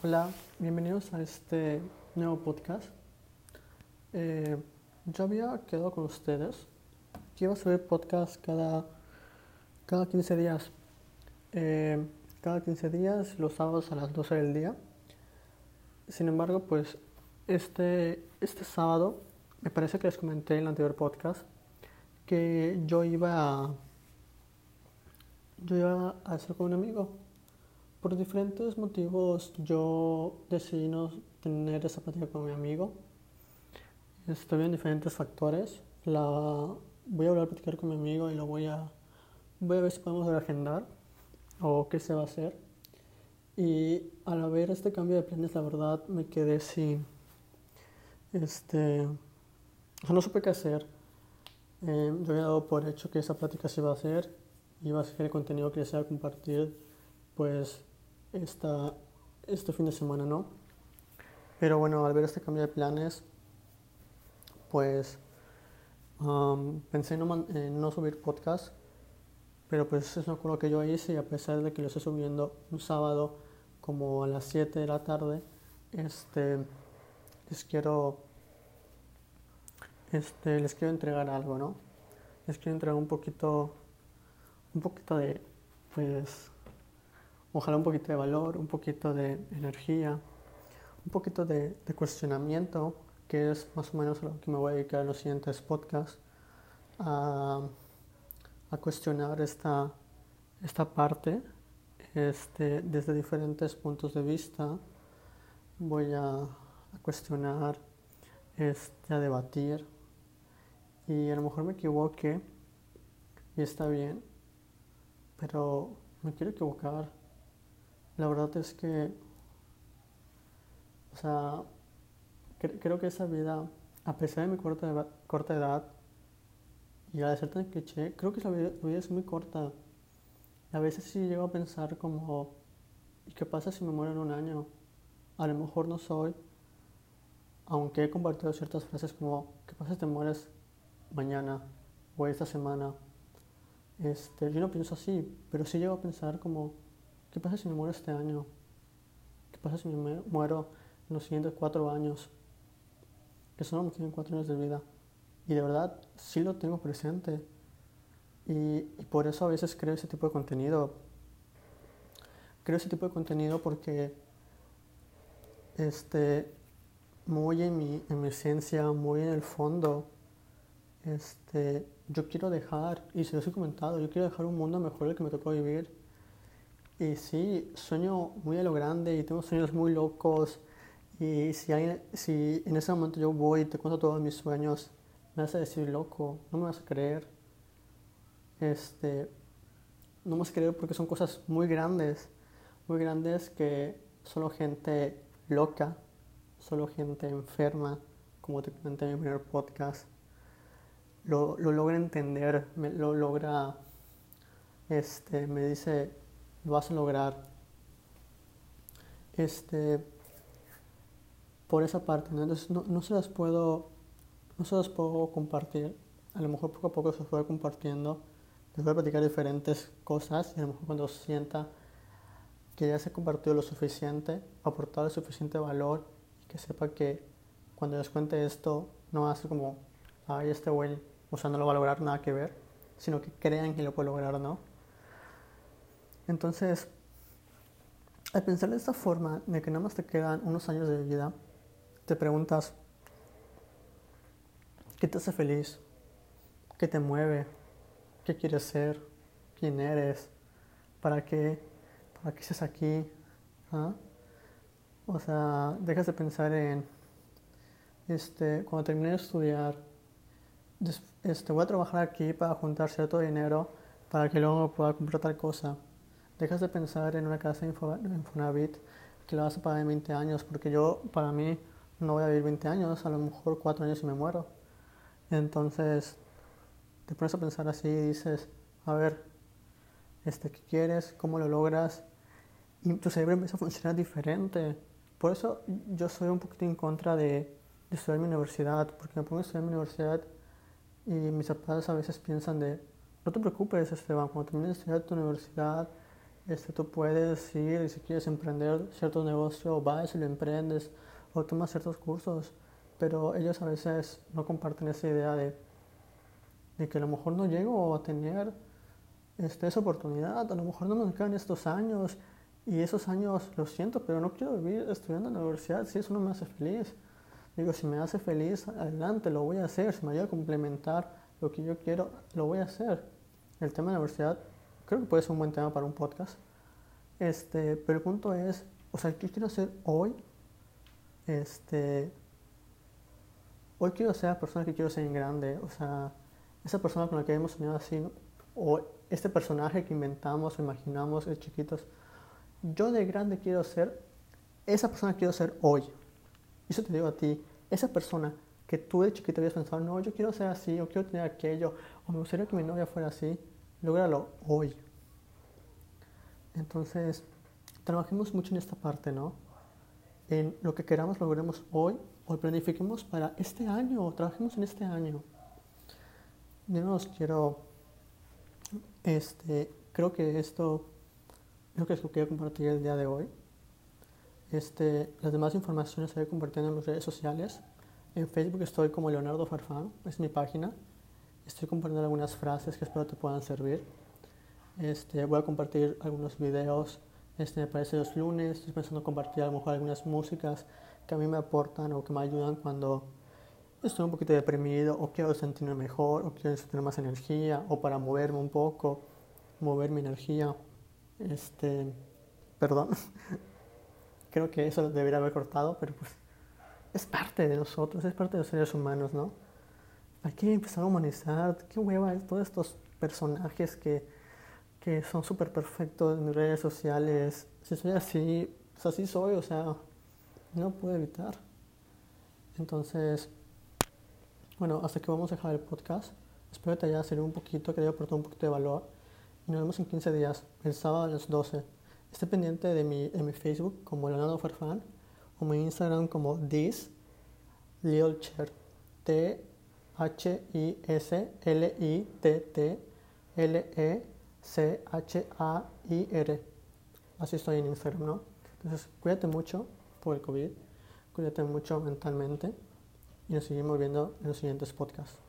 Hola, bienvenidos a este nuevo podcast. Eh, yo había quedado con ustedes que iba a subir podcast cada, cada 15 días. Eh, cada 15 días, los sábados a las 12 del día. Sin embargo, pues este, este sábado, me parece que les comenté en el anterior podcast que yo iba a, yo iba a hacer con un amigo por diferentes motivos yo decidí no tener esa plática con mi amigo. Estoy en diferentes factores. La, voy a hablar a platicar con mi amigo y lo voy a, voy a ver si podemos agendar o qué se va a hacer. Y al ver este cambio de planes, la verdad me quedé sin, este, no supe qué hacer. Eh, yo había dado por hecho que esa plática se iba a hacer, iba a ser el contenido que desea compartir, pues esta, este fin de semana, ¿no? Pero bueno, al ver este cambio de planes, pues pensé en no, no, subir podcast, pero pues es lo que yo hice y a pesar de que lo estoy subiendo un sábado como a las 7 de la tarde, este, les quiero, este, les quiero entregar algo, ¿no? Les quiero entregar un poquito, un poquito de, pues, ojalá un poquito de valor, un poquito de energía, un poquito de, cuestionamiento, que es más o menos a lo que me voy a dedicar en los siguientes podcasts, a, cuestionar esta, esta parte este, desde diferentes puntos de vista. Voy a, cuestionar, este, a debatir y a lo mejor me equivoque y está bien, pero me quiero equivocar la verdad es que, o sea, creo que esa vida, a pesar de mi corta, corta edad, y a ser tan cliché, creo que la vida, es muy corta. A veces sí llego a pensar como, ¿y qué pasa si me muero en un año? A lo mejor no soy, aunque he compartido ciertas frases como, ¿qué pasa si te mueres mañana o esta semana? Este, yo no pienso así, pero sí llego a pensar como, ¿Qué pasa si me muero este año? ¿Qué pasa si me muero en los siguientes cuatro años? Que solo me quedan cuatro años de vida. Y de verdad sí lo tengo presente. Y, por eso a veces creo ese tipo de contenido. Creo ese tipo de contenido porque este, muy en mi, en mi esencia, muy en el fondo, este, yo quiero dejar, y se lo he comentado, yo quiero dejar un mundo mejor del que me tocó vivir y sí, sueño muy a lo grande y tengo sueños muy locos. Y si, hay, si en ese momento yo voy y te cuento todos mis sueños, me vas a decir loco, no me vas a creer. Este, no me vas a creer porque son cosas muy grandes, muy grandes que solo gente loca, solo gente enferma, como te comenté en mi primer podcast, lo, lo logra entender, me, lo logra, este, me dice, lo vas a lograr. Este, por esa parte, ¿no? Entonces no, se las puedo, no se las puedo compartir. A lo mejor poco a poco se las voy compartiendo. Les voy a platicar diferentes cosas y a lo mejor cuando sienta que ya se ha compartido lo suficiente, aportado el suficiente valor que sepa que cuando les cuente esto no ser como, ay, este güey, o sea, no lo va a lograr nada que ver, sino que crean que lo puede lograr, ¿no? Entonces, al pensar de esta forma, de que nada más te quedan unos años de vida, te preguntas, ¿qué te hace feliz? ¿Qué te mueve? ¿Qué quieres ser? ¿Quién eres? ¿Para qué? ¿Para qué estás aquí? ¿Ah? O sea, dejas de pensar en, este, cuando termine de estudiar, este, voy a trabajar aquí para juntar cierto dinero para que luego pueda comprar tal cosa dejas de pensar en una casa en Infonavit que la vas a pagar en 20 años, porque yo, para mí, no voy a vivir 20 años, a lo mejor 4 años y me muero. Entonces, te pones a pensar así y dices, a ver, este, ¿qué quieres? ¿Cómo lo logras? Y tu cerebro empieza a funcionar diferente. Por eso yo soy un poquito en contra de, de estudiar mi universidad, porque me pongo a estudiar mi universidad y mis padres a veces piensan de, no te preocupes, Esteban, cuando termines de estudiar tu universidad, Este, tú puedes ir y si quieres emprender cierto negocio, vas y lo emprendes o tomas ciertos cursos, pero ellos a veces no comparten esa idea de, que a lo mejor no llego a tener este, esa oportunidad, a lo mejor no me quedan estos años y esos años lo siento, pero no quiero vivir estudiando en la universidad si eso no me hace feliz. Digo, si me hace feliz, adelante, lo voy a hacer, si me ayuda a complementar lo que yo quiero, lo voy a hacer. El tema de la universidad creo que puede ser un buen tema para un podcast. Este, pero el punto es, o sea, ¿qué quiero hacer hoy? Este, hoy quiero ser la persona que quiero ser en grande, o sea, esa persona con la que hemos soñado así, o este personaje que inventamos o imaginamos de chiquitos. Yo de grande quiero ser, esa persona que quiero ser hoy. Y eso te digo a ti, esa persona que tú de chiquito habías pensado, no, yo quiero ser así, o quiero tener aquello, o me gustaría que mi novia fuera así, logralo hoy. Entonces, trabajemos mucho en esta parte, ¿no? En lo que queramos logremos hoy o planifiquemos para este año, trabajemos en este año. Yo no os quiero, este, creo que esto es lo que quiero compartir el día de hoy. Este, las demás informaciones se voy compartiendo en mis redes sociales. En Facebook estoy como Leonardo Farfán, es mi página. Estoy compartiendo algunas frases que espero te puedan servir. Este, voy a compartir algunos videos, este, me parece los lunes, estoy pensando compartir a lo mejor algunas músicas que a mí me aportan o que me ayudan cuando estoy un poquito deprimido o quiero sentirme mejor o quiero tener más energía o para moverme un poco, mover mi energía. Este, perdón, creo que eso debería haber cortado, pero pues es parte de nosotros, es parte de los seres humanos, ¿no? Hay que empezar a humanizar, qué hueva todos estos personajes que que son súper perfectos en redes sociales. Si soy así, pues así soy, o sea, no puedo evitar. Entonces, bueno, hasta que vamos a dejar el podcast. Espero que te haya servido un poquito, que te haya aportado un poquito de valor. Y nos vemos en 15 días, el sábado a las 12. Esté pendiente de mi, de mi Facebook como Leonardo Farfán o mi Instagram como this Lilcher. T-H-I-S-L-I-T-T-L-E C-H-A-I-R. Así estoy en Instagram, ¿no? Entonces, cuídate mucho por el COVID, cuídate mucho mentalmente y nos seguimos viendo en los siguientes podcasts.